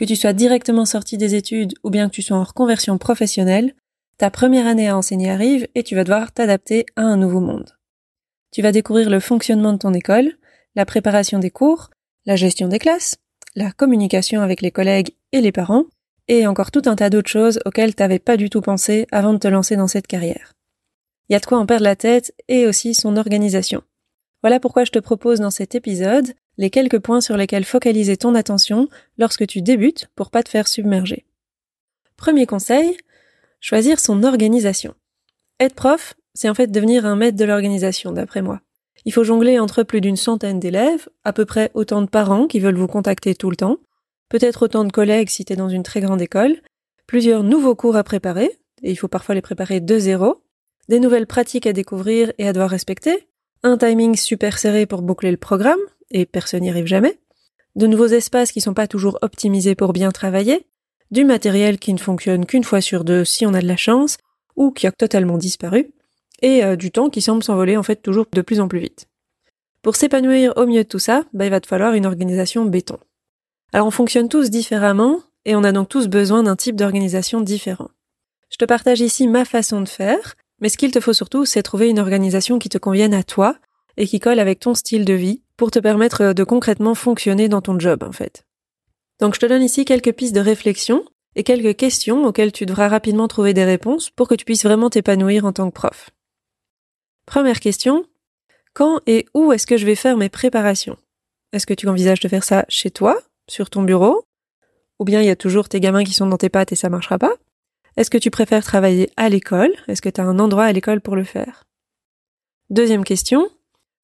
Que tu sois directement sorti des études ou bien que tu sois en reconversion professionnelle, ta première année à enseigner arrive et tu vas devoir t'adapter à un nouveau monde. Tu vas découvrir le fonctionnement de ton école, la préparation des cours, la gestion des classes, la communication avec les collègues et les parents, et encore tout un tas d'autres choses auxquelles t'avais pas du tout pensé avant de te lancer dans cette carrière. Il y a de quoi en perdre la tête et aussi son organisation. Voilà pourquoi je te propose dans cet épisode les quelques points sur lesquels focaliser ton attention lorsque tu débutes pour pas te faire submerger. Premier conseil, choisir son organisation. Être prof, c'est en fait devenir un maître de l'organisation, d'après moi. Il faut jongler entre plus d'une centaine d'élèves, à peu près autant de parents qui veulent vous contacter tout le temps, peut-être autant de collègues si tu es dans une très grande école, plusieurs nouveaux cours à préparer, et il faut parfois les préparer de zéro, des nouvelles pratiques à découvrir et à devoir respecter, un timing super serré pour boucler le programme, et personne n'y arrive jamais, de nouveaux espaces qui sont pas toujours optimisés pour bien travailler, du matériel qui ne fonctionne qu'une fois sur deux si on a de la chance, ou qui a totalement disparu, et euh, du temps qui semble s'envoler en fait toujours de plus en plus vite. Pour s'épanouir au milieu de tout ça, bah, il va te falloir une organisation béton. Alors on fonctionne tous différemment, et on a donc tous besoin d'un type d'organisation différent. Je te partage ici ma façon de faire, mais ce qu'il te faut surtout, c'est trouver une organisation qui te convienne à toi et qui colle avec ton style de vie pour te permettre de concrètement fonctionner dans ton job, en fait. Donc je te donne ici quelques pistes de réflexion et quelques questions auxquelles tu devras rapidement trouver des réponses pour que tu puisses vraiment t'épanouir en tant que prof. Première question. Quand et où est-ce que je vais faire mes préparations? Est-ce que tu envisages de faire ça chez toi, sur ton bureau? Ou bien il y a toujours tes gamins qui sont dans tes pattes et ça marchera pas? Est-ce que tu préfères travailler à l'école? Est-ce que tu as un endroit à l'école pour le faire? Deuxième question,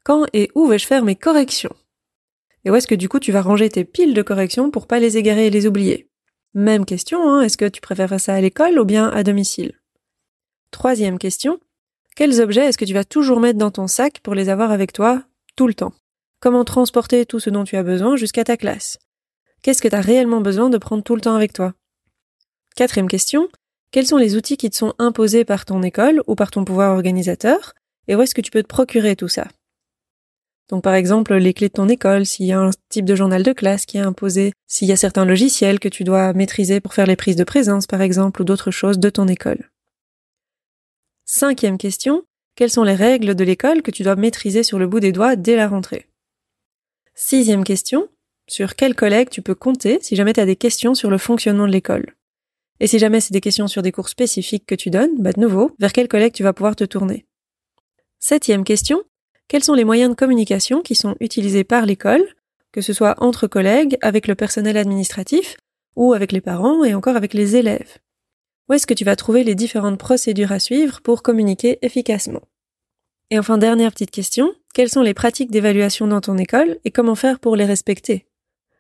quand et où vais-je faire mes corrections? Et où est-ce que du coup tu vas ranger tes piles de corrections pour pas les égarer et les oublier? Même question, hein, est-ce que tu préfères ça à l'école ou bien à domicile? Troisième question, quels objets est-ce que tu vas toujours mettre dans ton sac pour les avoir avec toi tout le temps? Comment transporter tout ce dont tu as besoin jusqu'à ta classe? Qu'est-ce que tu as réellement besoin de prendre tout le temps avec toi? Quatrième question, quels sont les outils qui te sont imposés par ton école ou par ton pouvoir organisateur? Et où est-ce que tu peux te procurer tout ça? Donc par exemple les clés de ton école, s'il y a un type de journal de classe qui est imposé, s'il y a certains logiciels que tu dois maîtriser pour faire les prises de présence par exemple ou d'autres choses de ton école. Cinquième question, quelles sont les règles de l'école que tu dois maîtriser sur le bout des doigts dès la rentrée? Sixième question, sur quels collègues tu peux compter si jamais tu as des questions sur le fonctionnement de l'école? Et si jamais c'est des questions sur des cours spécifiques que tu donnes, bah de nouveau, vers quel collègue tu vas pouvoir te tourner? Septième question, quels sont les moyens de communication qui sont utilisés par l'école, que ce soit entre collègues, avec le personnel administratif, ou avec les parents et encore avec les élèves? Où est-ce que tu vas trouver les différentes procédures à suivre pour communiquer efficacement? Et enfin, dernière petite question, quelles sont les pratiques d'évaluation dans ton école et comment faire pour les respecter?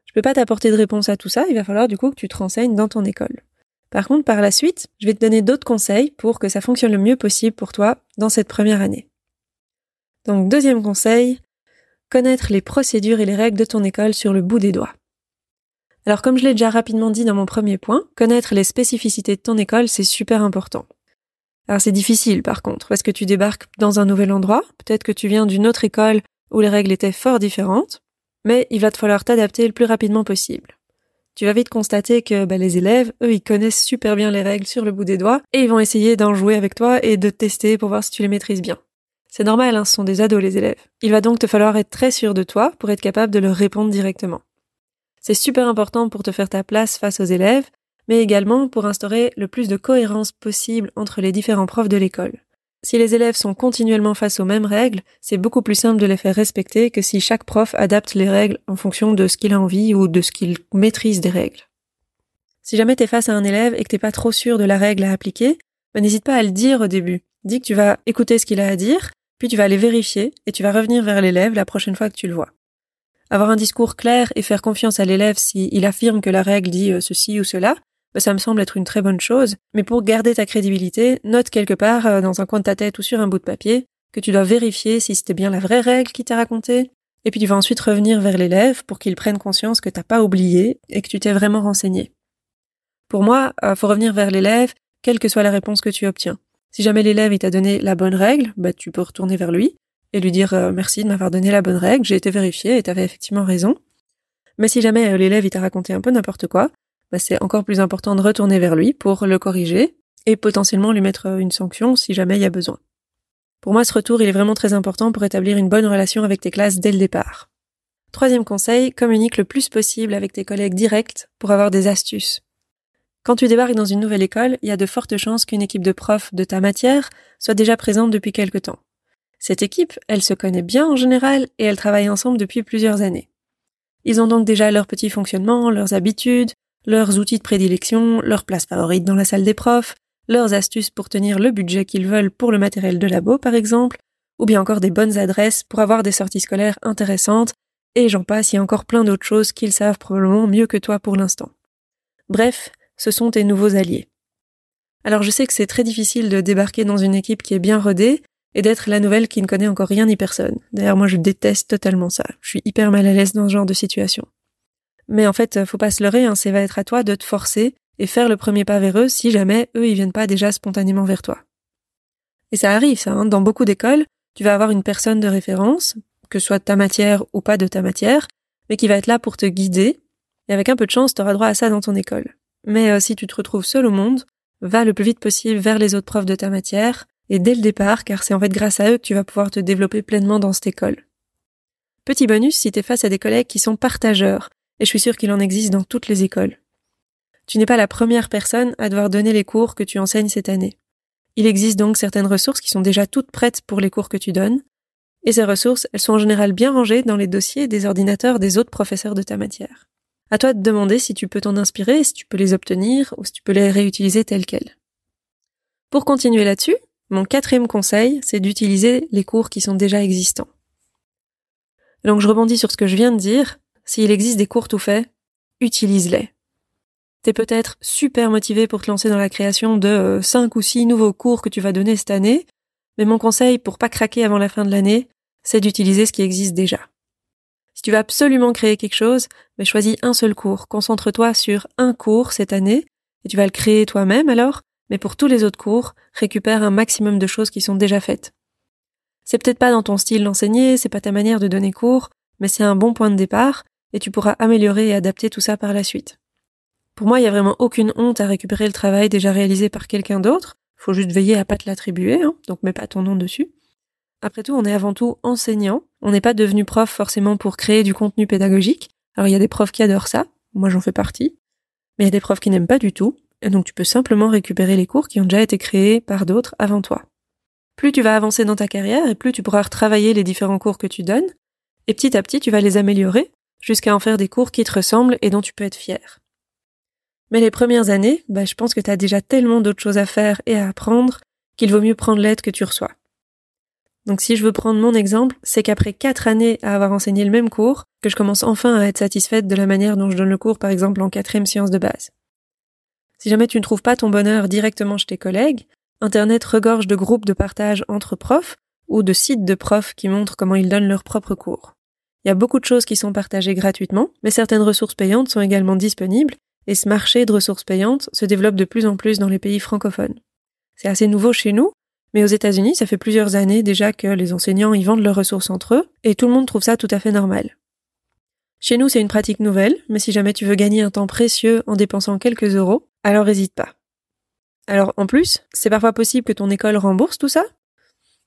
Je peux pas t'apporter de réponse à tout ça, il va falloir du coup que tu te renseignes dans ton école. Par contre, par la suite, je vais te donner d'autres conseils pour que ça fonctionne le mieux possible pour toi dans cette première année. Donc, deuxième conseil, connaître les procédures et les règles de ton école sur le bout des doigts. Alors, comme je l'ai déjà rapidement dit dans mon premier point, connaître les spécificités de ton école, c'est super important. Alors, c'est difficile par contre, parce que tu débarques dans un nouvel endroit, peut-être que tu viens d'une autre école où les règles étaient fort différentes, mais il va te falloir t'adapter le plus rapidement possible tu vas vite constater que bah, les élèves, eux, ils connaissent super bien les règles sur le bout des doigts et ils vont essayer d'en jouer avec toi et de tester pour voir si tu les maîtrises bien. C'est normal, hein, ce sont des ados les élèves. Il va donc te falloir être très sûr de toi pour être capable de leur répondre directement. C'est super important pour te faire ta place face aux élèves, mais également pour instaurer le plus de cohérence possible entre les différents profs de l'école. Si les élèves sont continuellement face aux mêmes règles, c'est beaucoup plus simple de les faire respecter que si chaque prof adapte les règles en fonction de ce qu'il a envie ou de ce qu'il maîtrise des règles. Si jamais t'es face à un élève et que t'es pas trop sûr de la règle à appliquer, ben n'hésite pas à le dire au début. Dis que tu vas écouter ce qu'il a à dire, puis tu vas aller vérifier et tu vas revenir vers l'élève la prochaine fois que tu le vois. Avoir un discours clair et faire confiance à l'élève s'il affirme que la règle dit euh, ceci ou cela, bah, ça me semble être une très bonne chose, mais pour garder ta crédibilité, note quelque part euh, dans un coin de ta tête ou sur un bout de papier que tu dois vérifier si c'était bien la vraie règle qui t'a raconté, et puis tu vas ensuite revenir vers l'élève pour qu'il prenne conscience que t'as pas oublié et que tu t'es vraiment renseigné. Pour moi, euh, faut revenir vers l'élève, quelle que soit la réponse que tu obtiens. Si jamais l'élève il t'a donné la bonne règle, bah tu peux retourner vers lui et lui dire euh, merci de m'avoir donné la bonne règle, j'ai été vérifié et t'avais effectivement raison. Mais si jamais euh, l'élève il t'a raconté un peu n'importe quoi, bah c'est encore plus important de retourner vers lui pour le corriger et potentiellement lui mettre une sanction si jamais il y a besoin. Pour moi, ce retour, il est vraiment très important pour établir une bonne relation avec tes classes dès le départ. Troisième conseil, communique le plus possible avec tes collègues directs pour avoir des astuces. Quand tu débarques dans une nouvelle école, il y a de fortes chances qu'une équipe de profs de ta matière soit déjà présente depuis quelque temps. Cette équipe, elle se connaît bien en général et elle travaille ensemble depuis plusieurs années. Ils ont donc déjà leur petit fonctionnement, leurs habitudes, leurs outils de prédilection, leur place favorite dans la salle des profs, leurs astuces pour tenir le budget qu'ils veulent pour le matériel de labo par exemple, ou bien encore des bonnes adresses pour avoir des sorties scolaires intéressantes, et j'en passe, il y a encore plein d'autres choses qu'ils savent probablement mieux que toi pour l'instant. Bref, ce sont tes nouveaux alliés. Alors je sais que c'est très difficile de débarquer dans une équipe qui est bien rodée et d'être la nouvelle qui ne connaît encore rien ni personne. D'ailleurs moi je déteste totalement ça. Je suis hyper mal à l'aise dans ce genre de situation. Mais en fait, faut pas se leurrer, hein, c'est va être à toi de te forcer et faire le premier pas vers eux si jamais eux ils viennent pas déjà spontanément vers toi. Et ça arrive ça, hein. dans beaucoup d'écoles, tu vas avoir une personne de référence, que ce soit de ta matière ou pas de ta matière, mais qui va être là pour te guider, et avec un peu de chance, tu auras droit à ça dans ton école. Mais euh, si tu te retrouves seul au monde, va le plus vite possible vers les autres profs de ta matière, et dès le départ, car c'est en fait grâce à eux que tu vas pouvoir te développer pleinement dans cette école. Petit bonus si tu es face à des collègues qui sont partageurs, et je suis sûre qu'il en existe dans toutes les écoles. Tu n'es pas la première personne à devoir donner les cours que tu enseignes cette année. Il existe donc certaines ressources qui sont déjà toutes prêtes pour les cours que tu donnes, et ces ressources, elles sont en général bien rangées dans les dossiers des ordinateurs des autres professeurs de ta matière. À toi de demander si tu peux t'en inspirer, si tu peux les obtenir, ou si tu peux les réutiliser telles quelles. Pour continuer là-dessus, mon quatrième conseil, c'est d'utiliser les cours qui sont déjà existants. Donc je rebondis sur ce que je viens de dire, s'il existe des cours tout faits, utilise-les. T'es peut-être super motivé pour te lancer dans la création de 5 euh, ou 6 nouveaux cours que tu vas donner cette année, mais mon conseil pour pas craquer avant la fin de l'année, c'est d'utiliser ce qui existe déjà. Si tu veux absolument créer quelque chose, mais choisis un seul cours. Concentre-toi sur un cours cette année, et tu vas le créer toi-même alors, mais pour tous les autres cours, récupère un maximum de choses qui sont déjà faites. C'est peut-être pas dans ton style d'enseigner, c'est pas ta manière de donner cours, mais c'est un bon point de départ, et tu pourras améliorer et adapter tout ça par la suite. Pour moi, il n'y a vraiment aucune honte à récupérer le travail déjà réalisé par quelqu'un d'autre. Faut juste veiller à pas te l'attribuer, hein, donc mets pas ton nom dessus. Après tout, on est avant tout enseignant. On n'est pas devenu prof forcément pour créer du contenu pédagogique. Alors il y a des profs qui adorent ça, moi j'en fais partie. Mais il y a des profs qui n'aiment pas du tout, et donc tu peux simplement récupérer les cours qui ont déjà été créés par d'autres avant toi. Plus tu vas avancer dans ta carrière et plus tu pourras retravailler les différents cours que tu donnes, et petit à petit tu vas les améliorer jusqu'à en faire des cours qui te ressemblent et dont tu peux être fier. Mais les premières années, bah, je pense que tu as déjà tellement d'autres choses à faire et à apprendre qu'il vaut mieux prendre l'aide que tu reçois. Donc si je veux prendre mon exemple, c'est qu'après quatre années à avoir enseigné le même cours, que je commence enfin à être satisfaite de la manière dont je donne le cours, par exemple en quatrième science de base. Si jamais tu ne trouves pas ton bonheur directement chez tes collègues, Internet regorge de groupes de partage entre profs ou de sites de profs qui montrent comment ils donnent leurs propres cours. Il y a beaucoup de choses qui sont partagées gratuitement, mais certaines ressources payantes sont également disponibles, et ce marché de ressources payantes se développe de plus en plus dans les pays francophones. C'est assez nouveau chez nous, mais aux États-Unis, ça fait plusieurs années déjà que les enseignants y vendent leurs ressources entre eux, et tout le monde trouve ça tout à fait normal. Chez nous, c'est une pratique nouvelle, mais si jamais tu veux gagner un temps précieux en dépensant quelques euros, alors n'hésite pas. Alors en plus, c'est parfois possible que ton école rembourse tout ça?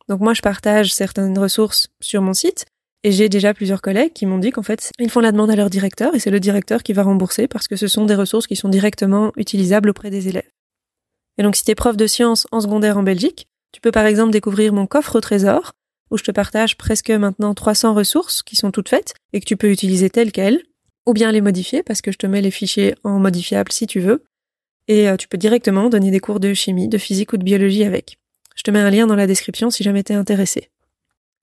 Donc moi, je partage certaines ressources sur mon site, et j'ai déjà plusieurs collègues qui m'ont dit qu'en fait, ils font la demande à leur directeur, et c'est le directeur qui va rembourser parce que ce sont des ressources qui sont directement utilisables auprès des élèves. Et donc si tu es prof de sciences en secondaire en Belgique, tu peux par exemple découvrir mon coffre au trésor, où je te partage presque maintenant 300 ressources qui sont toutes faites et que tu peux utiliser telles quelles, ou bien les modifier parce que je te mets les fichiers en modifiable si tu veux, et euh, tu peux directement donner des cours de chimie, de physique ou de biologie avec. Je te mets un lien dans la description si jamais t'es intéressé.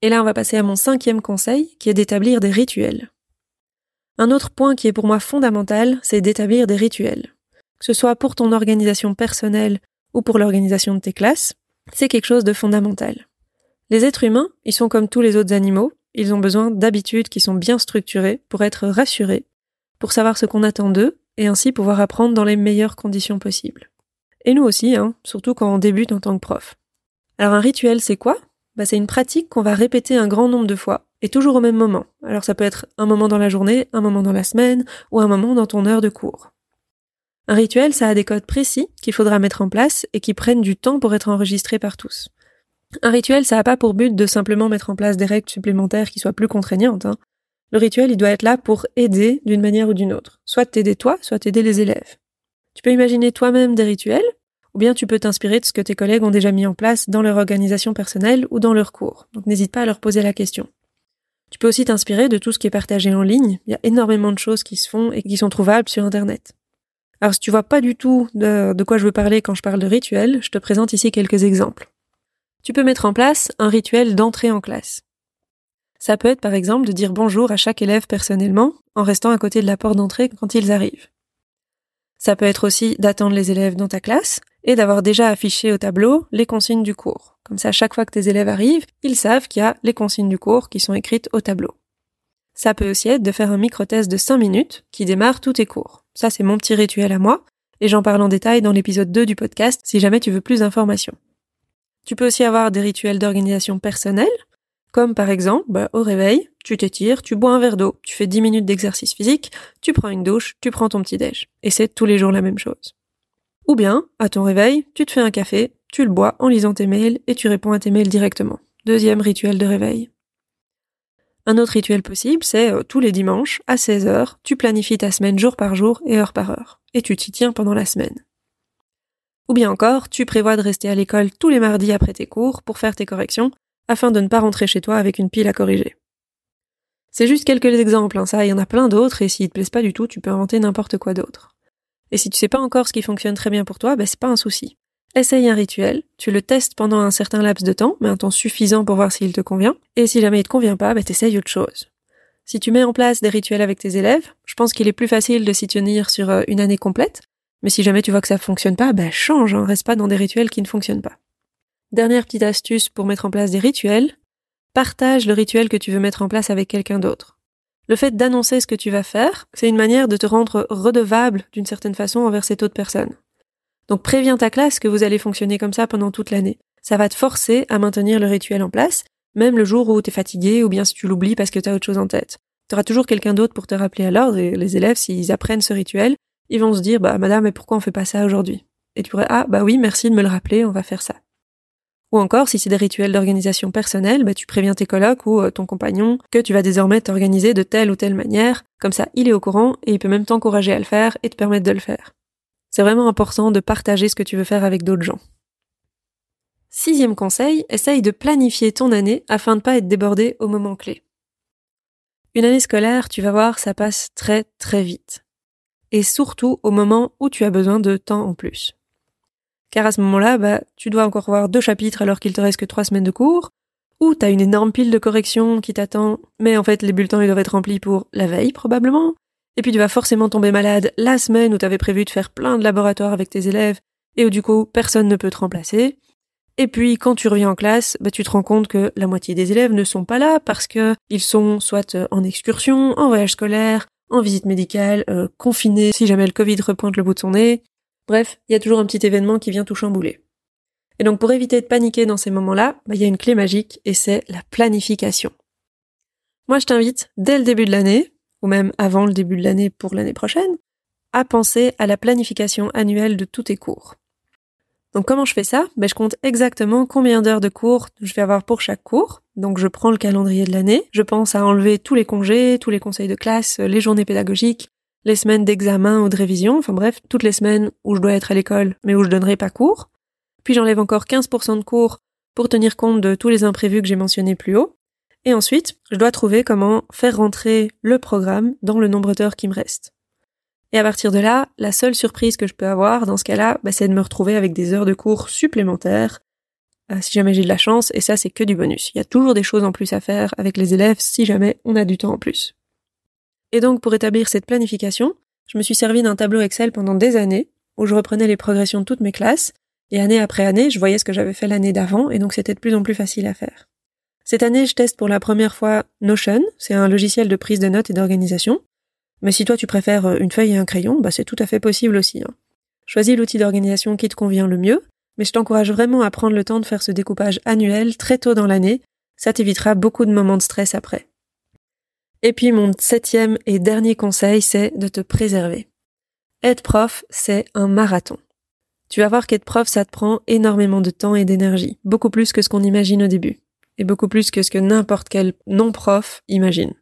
Et là, on va passer à mon cinquième conseil, qui est d'établir des rituels. Un autre point qui est pour moi fondamental, c'est d'établir des rituels. que ce soit pour ton organisation personnelle ou pour l'organisation de tes classes, c'est quelque chose de fondamental. Les êtres humains, ils sont comme tous les autres animaux, ils ont besoin d'habitudes qui sont bien structurées pour être rassurés, pour savoir ce qu'on attend d'eux et ainsi pouvoir apprendre dans les meilleures conditions possibles. Et nous aussi, hein, surtout quand on débute en tant que prof. Alors un rituel, c'est quoi? Bah, C'est une pratique qu'on va répéter un grand nombre de fois, et toujours au même moment. Alors ça peut être un moment dans la journée, un moment dans la semaine, ou un moment dans ton heure de cours. Un rituel, ça a des codes précis qu'il faudra mettre en place et qui prennent du temps pour être enregistrés par tous. Un rituel, ça n'a pas pour but de simplement mettre en place des règles supplémentaires qui soient plus contraignantes. Hein. Le rituel, il doit être là pour aider d'une manière ou d'une autre. Soit t'aider toi, soit t'aider les élèves. Tu peux imaginer toi-même des rituels, ou bien tu peux t'inspirer de ce que tes collègues ont déjà mis en place dans leur organisation personnelle ou dans leurs cours. Donc n'hésite pas à leur poser la question. Tu peux aussi t'inspirer de tout ce qui est partagé en ligne. Il y a énormément de choses qui se font et qui sont trouvables sur Internet. Alors si tu vois pas du tout de, quoi je veux parler quand je parle de rituel, je te présente ici quelques exemples. Tu peux mettre en place un rituel d'entrée en classe. Ça peut être par exemple de dire bonjour à chaque élève personnellement en restant à côté de la porte d'entrée quand ils arrivent. Ça peut être aussi d'attendre les élèves dans ta classe et d'avoir déjà affiché au tableau les consignes du cours. Comme ça, chaque fois que tes élèves arrivent, ils savent qu'il y a les consignes du cours qui sont écrites au tableau. Ça peut aussi être de faire un micro-test de 5 minutes qui démarre tous tes cours. Ça, c'est mon petit rituel à moi, et j'en parle en détail dans l'épisode 2 du podcast si jamais tu veux plus d'informations. Tu peux aussi avoir des rituels d'organisation personnelle, comme par exemple, bah, au réveil, tu t'étires, tu bois un verre d'eau, tu fais 10 minutes d'exercice physique, tu prends une douche, tu prends ton petit déj. Et c'est tous les jours la même chose. Ou bien, à ton réveil, tu te fais un café, tu le bois en lisant tes mails et tu réponds à tes mails directement. Deuxième rituel de réveil. Un autre rituel possible, c'est euh, tous les dimanches, à 16h, tu planifies ta semaine jour par jour et heure par heure, et tu t'y tiens pendant la semaine. Ou bien encore, tu prévois de rester à l'école tous les mardis après tes cours pour faire tes corrections, afin de ne pas rentrer chez toi avec une pile à corriger. C'est juste quelques exemples, hein, ça, il y en a plein d'autres, et s'ils te plaisent pas du tout, tu peux inventer n'importe quoi d'autre. Et si tu sais pas encore ce qui fonctionne très bien pour toi, ben c'est pas un souci. Essaye un rituel, tu le testes pendant un certain laps de temps, mais un temps suffisant pour voir s'il te convient, et si jamais il te convient pas, bah t'essayes autre chose. Si tu mets en place des rituels avec tes élèves, je pense qu'il est plus facile de s'y tenir sur euh, une année complète, mais si jamais tu vois que ça fonctionne pas, bah change, hein, reste pas dans des rituels qui ne fonctionnent pas. Dernière petite astuce pour mettre en place des rituels, partage le rituel que tu veux mettre en place avec quelqu'un d'autre. Le fait d'annoncer ce que tu vas faire, c'est une manière de te rendre redevable d'une certaine façon envers cette autre personne. Donc préviens ta classe que vous allez fonctionner comme ça pendant toute l'année. Ça va te forcer à maintenir le rituel en place, même le jour où t'es fatigué ou bien si tu l'oublies parce que t'as autre chose en tête. T'auras toujours quelqu'un d'autre pour te rappeler à l'ordre et les élèves, s'ils apprennent ce rituel, ils vont se dire, bah, madame, mais pourquoi on fait pas ça aujourd'hui? Et tu pourrais, ah, bah oui, merci de me le rappeler, on va faire ça. Ou encore, si c'est des rituels d'organisation personnelle, bah, tu préviens tes colocs ou euh, ton compagnon que tu vas désormais t'organiser de telle ou telle manière, comme ça il est au courant et il peut même t'encourager à le faire et te permettre de le faire. C'est vraiment important de partager ce que tu veux faire avec d'autres gens. Sixième conseil, essaye de planifier ton année afin de ne pas être débordé au moment clé. Une année scolaire, tu vas voir, ça passe très très vite. Et surtout au moment où tu as besoin de temps en plus. Car à ce moment-là, bah, tu dois encore voir deux chapitres alors qu'il te reste que trois semaines de cours, ou t'as une énorme pile de corrections qui t'attend, mais en fait les bulletins ils doivent être remplis pour la veille probablement, et puis tu vas forcément tomber malade la semaine où tu avais prévu de faire plein de laboratoires avec tes élèves et où du coup personne ne peut te remplacer. Et puis quand tu reviens en classe, bah, tu te rends compte que la moitié des élèves ne sont pas là parce que ils sont soit en excursion, en voyage scolaire, en visite médicale, euh, confinés si jamais le Covid repointe le bout de son nez. Bref, il y a toujours un petit événement qui vient tout chambouler. Et donc pour éviter de paniquer dans ces moments-là, bah, il y a une clé magique et c'est la planification. Moi je t'invite dès le début de l'année, ou même avant le début de l'année pour l'année prochaine, à penser à la planification annuelle de tous tes cours. Donc comment je fais ça? Ben, Je compte exactement combien d'heures de cours je vais avoir pour chaque cours. Donc je prends le calendrier de l'année, je pense à enlever tous les congés, tous les conseils de classe, les journées pédagogiques, les semaines d'examen ou de révision, enfin bref, toutes les semaines où je dois être à l'école mais où je donnerai pas cours. Puis j'enlève encore 15% de cours pour tenir compte de tous les imprévus que j'ai mentionnés plus haut. Et ensuite, je dois trouver comment faire rentrer le programme dans le nombre d'heures qui me reste. Et à partir de là, la seule surprise que je peux avoir dans ce cas-là, bah, c'est de me retrouver avec des heures de cours supplémentaires, euh, si jamais j'ai de la chance, et ça c'est que du bonus. Il y a toujours des choses en plus à faire avec les élèves si jamais on a du temps en plus. Et donc pour établir cette planification, je me suis servi d'un tableau Excel pendant des années, où je reprenais les progressions de toutes mes classes, et année après année, je voyais ce que j'avais fait l'année d'avant, et donc c'était de plus en plus facile à faire. Cette année, je teste pour la première fois Notion, c'est un logiciel de prise de notes et d'organisation. Mais si toi tu préfères euh, une feuille et un crayon, bah c'est tout à fait possible aussi. Hein. Choisis l'outil d'organisation qui te convient le mieux, mais je t'encourage vraiment à prendre le temps de faire ce découpage annuel très tôt dans l'année, ça t'évitera beaucoup de moments de stress après. Et puis mon septième et dernier conseil, c'est de te préserver. Être prof, c'est un marathon. Tu vas voir qu'être prof, ça te prend énormément de temps et d'énergie, beaucoup plus que ce qu'on imagine au début, et beaucoup plus que ce que n'importe quel non-prof imagine.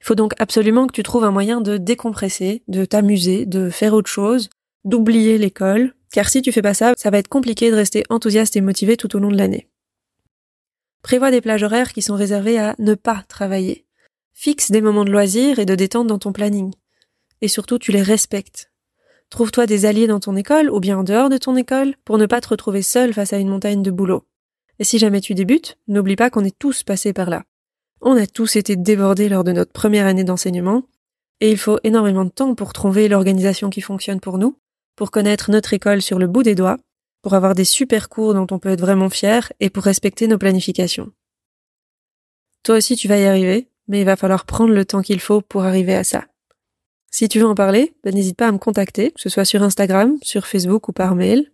Il faut donc absolument que tu trouves un moyen de décompresser, de t'amuser, de faire autre chose, d'oublier l'école, car si tu fais pas ça, ça va être compliqué de rester enthousiaste et motivé tout au long de l'année. Prévois des plages horaires qui sont réservées à ne pas travailler. Fixe des moments de loisirs et de détente dans ton planning. Et surtout, tu les respectes. Trouve-toi des alliés dans ton école ou bien en dehors de ton école pour ne pas te retrouver seul face à une montagne de boulot. Et si jamais tu débutes, n'oublie pas qu'on est tous passés par là. On a tous été débordés lors de notre première année d'enseignement, et il faut énormément de temps pour trouver l'organisation qui fonctionne pour nous, pour connaître notre école sur le bout des doigts, pour avoir des super cours dont on peut être vraiment fier et pour respecter nos planifications. Toi aussi tu vas y arriver, mais il va falloir prendre le temps qu'il faut pour arriver à ça. Si tu veux en parler, ben, n'hésite pas à me contacter, que ce soit sur Instagram, sur Facebook ou par mail.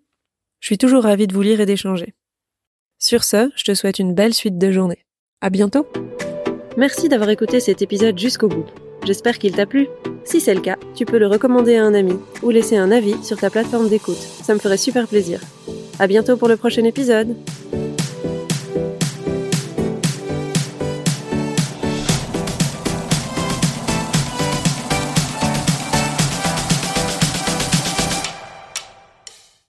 Je suis toujours ravie de vous lire et d'échanger. Sur ce, je te souhaite une belle suite de journée. À bientôt! Merci d'avoir écouté cet épisode jusqu'au bout. J'espère qu'il t'a plu. Si c'est le cas, tu peux le recommander à un ami ou laisser un avis sur ta plateforme d'écoute. Ça me ferait super plaisir. À bientôt pour le prochain épisode.